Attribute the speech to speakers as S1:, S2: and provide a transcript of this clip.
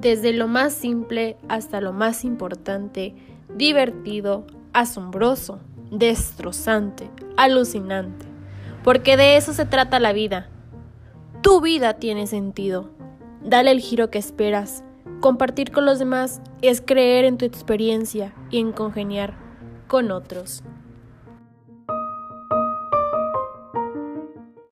S1: desde lo más simple hasta lo más importante, divertido, asombroso, destrozante, alucinante, porque de eso se trata la vida. Tu vida tiene sentido. Dale el giro que esperas. Compartir con los demás es creer en tu experiencia y en congeniar con otros.